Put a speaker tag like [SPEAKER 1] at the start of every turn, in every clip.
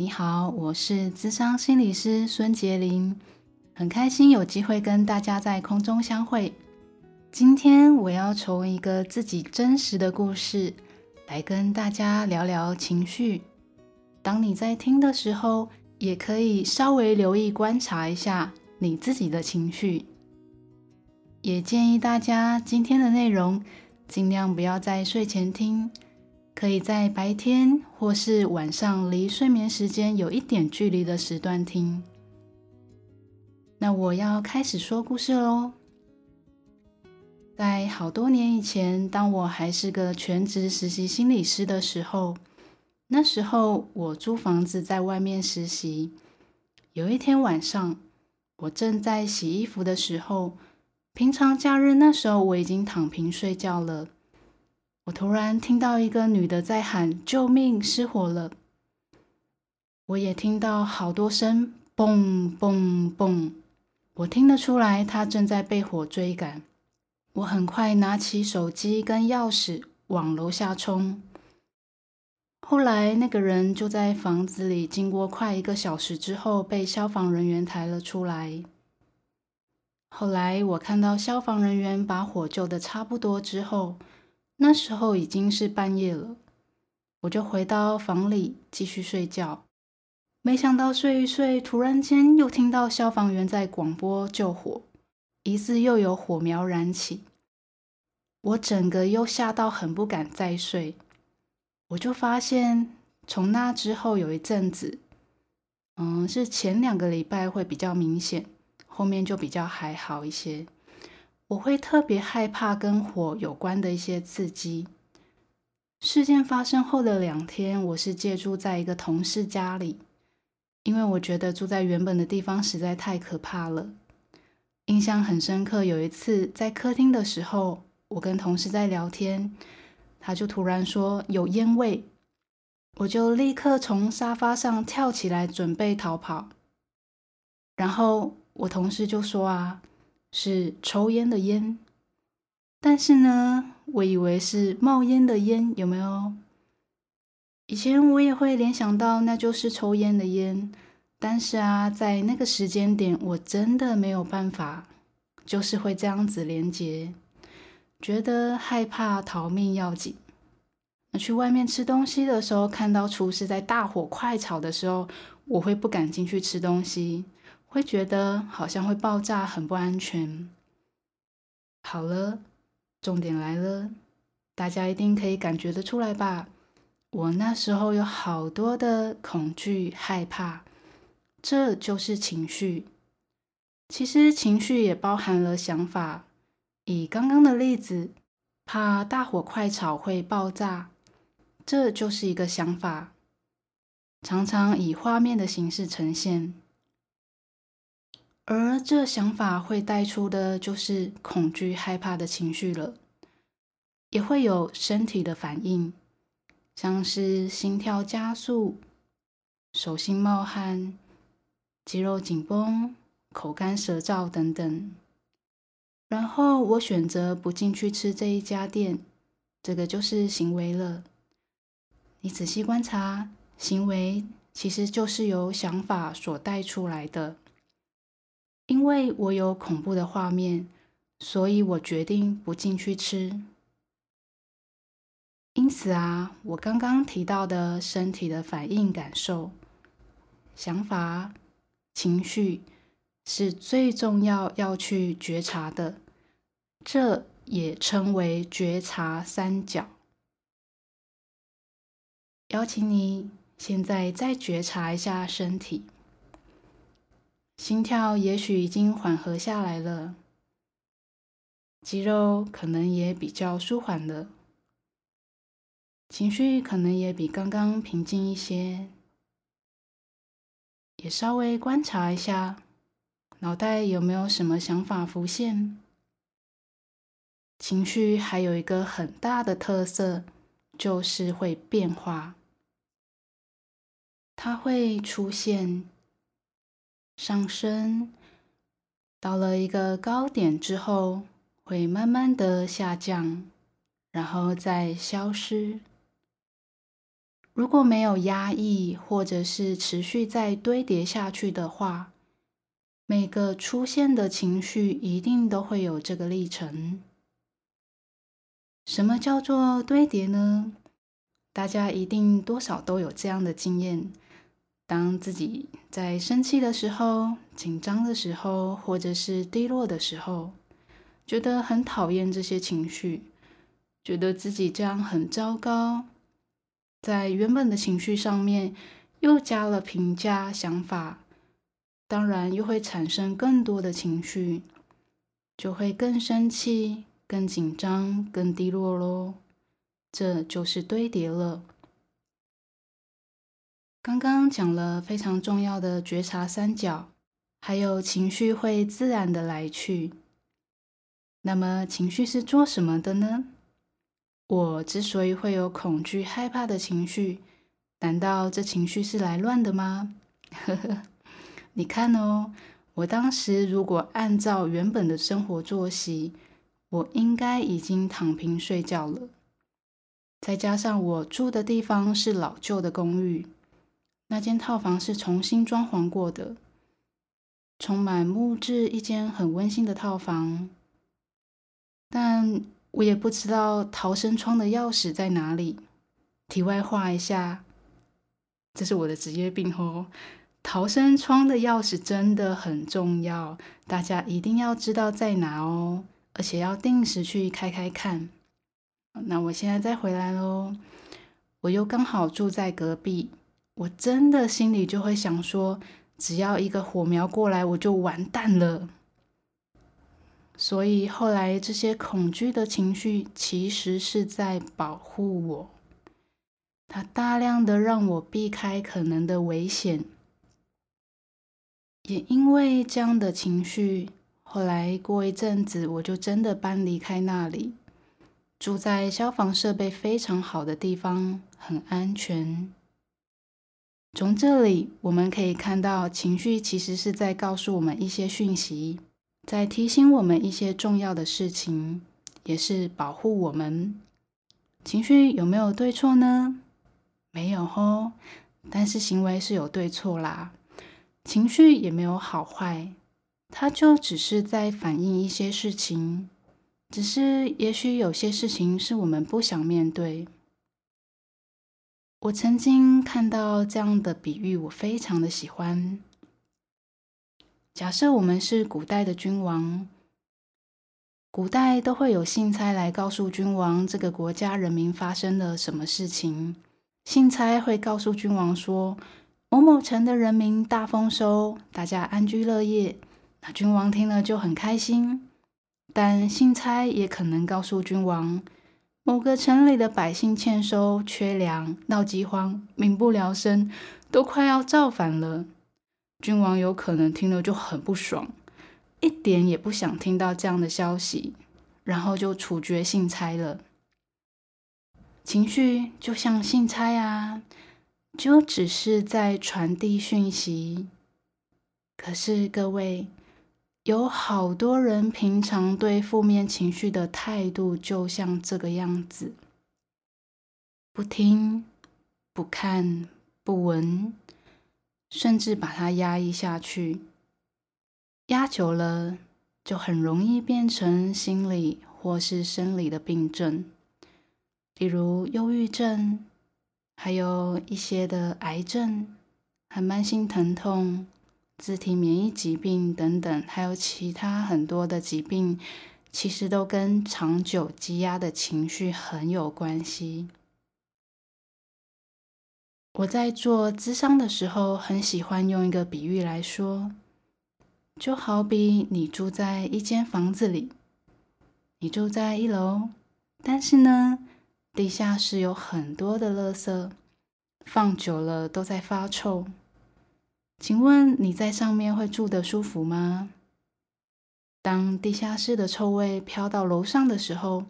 [SPEAKER 1] 你好，我是咨商心理师孙婕铃，很开心有机会跟大家在空中相会。今天我要从一个自己真实的故事来跟大家聊聊情绪。当你在听的时候，也可以稍微留意观察一下你自己的情绪。也建议大家今天的内容尽量不要在睡前听。可以在白天或是晚上离睡眠时间有一点距离的时段听。那我要开始说故事喽。在好多年以前，当我还是个全职实习心理师的时候，那时候我租房子在外面实习。有一天晚上，我正在洗衣服的时候，平常假日那时候我已经躺平睡觉了。我突然听到一个女的在喊：“救命！失火了！”我也听到好多声“嘣嘣嘣”，我听得出来她正在被火追赶。我很快拿起手机跟钥匙往楼下冲。后来那个人就在房子里，经过快一个小时之后，被消防人员抬了出来。后来我看到消防人员把火救得差不多之后。那时候已经是半夜了，我就回到房里继续睡觉。没想到睡一睡，突然间又听到消防员在广播救火，疑似又有火苗燃起。我整个又吓到，很不敢再睡。我就发现，从那之后有一阵子，嗯，是前两个礼拜会比较明显，后面就比较还好一些。我会特别害怕跟火有关的一些刺激。事件发生后的两天，我是借住在一个同事家里，因为我觉得住在原本的地方实在太可怕了。印象很深刻，有一次在客厅的时候，我跟同事在聊天，他就突然说有烟味，我就立刻从沙发上跳起来准备逃跑，然后我同事就说啊。是抽烟的烟，但是呢，我以为是冒烟的烟，有没有？以前我也会联想到那就是抽烟的烟，但是啊，在那个时间点，我真的没有办法，就是会这样子连接，觉得害怕逃命要紧。那去外面吃东西的时候，看到厨师在大火快炒的时候，我会不敢进去吃东西。会觉得好像会爆炸，很不安全。好了，重点来了，大家一定可以感觉得出来吧？我那时候有好多的恐惧、害怕，这就是情绪。其实情绪也包含了想法。以刚刚的例子，怕大火快炒会爆炸，这就是一个想法，常常以画面的形式呈现。而这想法会带出的就是恐惧、害怕的情绪了，也会有身体的反应，像是心跳加速、手心冒汗、肌肉紧绷、口干舌燥等等。然后我选择不进去吃这一家店，这个就是行为了。你仔细观察，行为其实就是由想法所带出来的。因为我有恐怖的画面，所以我决定不进去吃。因此啊，我刚刚提到的身体的反应、感受、想法、情绪，是最重要要去觉察的。这也称为觉察三角。邀请你现在再觉察一下身体。心跳也许已经缓和下来了，肌肉可能也比较舒缓了，情绪可能也比刚刚平静一些。也稍微观察一下，脑袋有没有什么想法浮现。情绪还有一个很大的特色，就是会变化。它会出现、上升，到了一个高点之后，会慢慢的下降，然后再消失。如果没有压抑，或者是持续再堆叠下去的话，每个出现的情绪一定都会有这个历程。什么叫做堆叠呢？大家一定多少都有这样的经验。当自己在生气的时候、紧张的时候，或者是低落的时候，觉得很讨厌这些情绪，觉得自己这样很糟糕，在原本的情绪上面又加了评价想法，当然又会产生更多的情绪，就会更生气、更紧张、更低落喽。这就是堆叠了。刚刚讲了非常重要的觉察三角，还有情绪会自然的来去。那么情绪是做什么的呢？我之所以会有恐惧、害怕的情绪，难道这情绪是来乱的吗？呵呵，你看哦，我当时如果按照原本的生活作息，我应该已经躺平睡觉了。再加上我住的地方是老旧的公寓。那间套房是重新装潢过的，充满木质，一间很温馨的套房。但我也不知道逃生窗的钥匙在哪里。题外话一下，这是我的职业病哦。逃生窗的钥匙真的很重要，大家一定要知道在哪哦，而且要定时去开开看。那我现在再回来喽，我又刚好住在隔壁。我真的心里就会想说，只要一个火苗过来，我就完蛋了。所以后来这些恐惧的情绪其实是在保护我，它大量的让我避开可能的危险。也因为这样的情绪，后来过一阵子，我就真的搬离开那里，住在消防设备非常好的地方，很安全。从这里我们可以看到，情绪其实是在告诉我们一些讯息，在提醒我们一些重要的事情，也是保护我们。情绪有没有对错呢？没有吼，但是行为是有对错啦。情绪也没有好坏，它就只是在反映一些事情，只是也许有些事情是我们不想面对。我曾经看到这样的比喻，我非常的喜欢。假设我们是古代的君王，古代都会有信差来告诉君王这个国家人民发生了什么事情。信差会告诉君王说，某某城的人民大丰收，大家安居乐业。那君王听了就很开心，但信差也可能告诉君王。某个城里的百姓欠收、缺粮、闹饥荒、民不聊生，都快要造反了。君王有可能听了就很不爽，一点也不想听到这样的消息，然后就处决信差了。情绪就像信差啊，就只是在传递讯息。可是各位。有好多人平常对负面情绪的态度就像这个样子：不听、不看、不闻，甚至把它压抑下去。压久了，就很容易变成心理或是生理的病症，比如忧郁症，还有一些的癌症和慢性疼痛。自体免疫疾病等等，还有其他很多的疾病，其实都跟长久积压的情绪很有关系。我在做咨商的时候，很喜欢用一个比喻来说，就好比你住在一间房子里，你住在一楼，但是呢，地下室有很多的垃圾，放久了都在发臭。请问你在上面会住得舒服吗？当地下室的臭味飘到楼上的时候，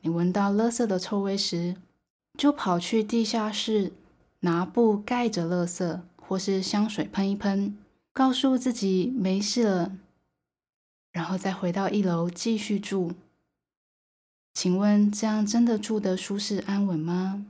[SPEAKER 1] 你闻到垃圾的臭味时，就跑去地下室拿布盖着垃圾，或是香水喷一喷，告诉自己没事了，然后再回到一楼继续住。请问这样真的住得舒适安稳吗？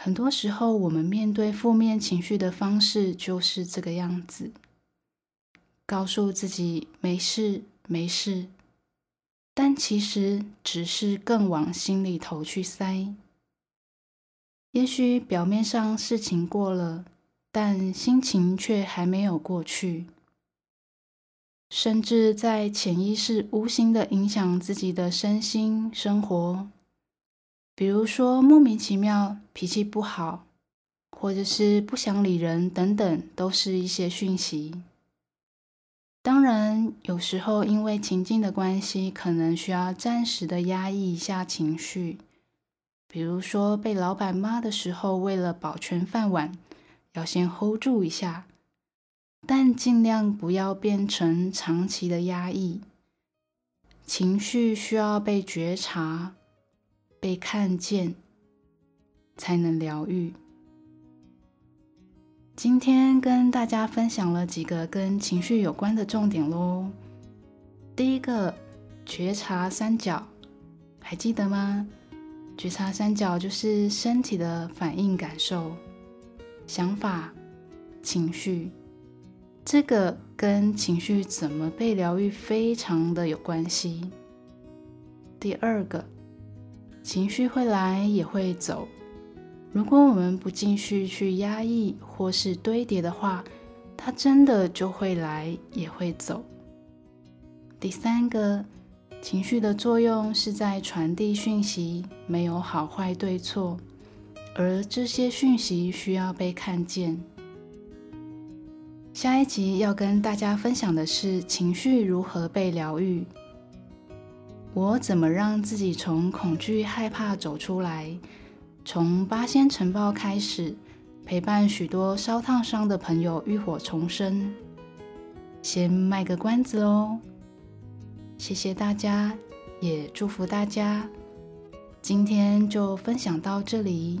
[SPEAKER 1] 很多时候，我们面对负面情绪的方式就是这个样子，告诉自己没事没事，但其实只是更往心里头去塞。也许表面上事情过了，但心情却还没有过去，甚至在潜意识无形的影响自己的身心生活。比如说，莫名其妙脾气不好，或者是不想理人等等，都是一些讯息。当然，有时候因为情境的关系，可能需要暂时的压抑一下情绪。比如说，被老板骂的时候，为了保全饭碗，要先 hold 住一下，但尽量不要变成长期的压抑。情绪需要被觉察。被看见，才能疗愈。今天跟大家分享了几个跟情绪有关的重点喽。第一个，觉察三角，还记得吗？觉察三角就是身体的反应、感受、想法、情绪。这个跟情绪怎么被疗愈非常的有关系。第二个。情绪会来也会走，如果我们不继续去压抑或是堆叠的话，它真的就会来也会走。第三个，情绪的作用是在传递讯息，没有好坏对错，而这些讯息需要被看见。下一集要跟大家分享的是情绪如何被疗愈。我怎么让自己从恐惧、害怕走出来？从八仙尘爆开始，陪伴许多烧烫伤的朋友浴火重生。先卖个关子哦，谢谢大家，也祝福大家。今天就分享到这里。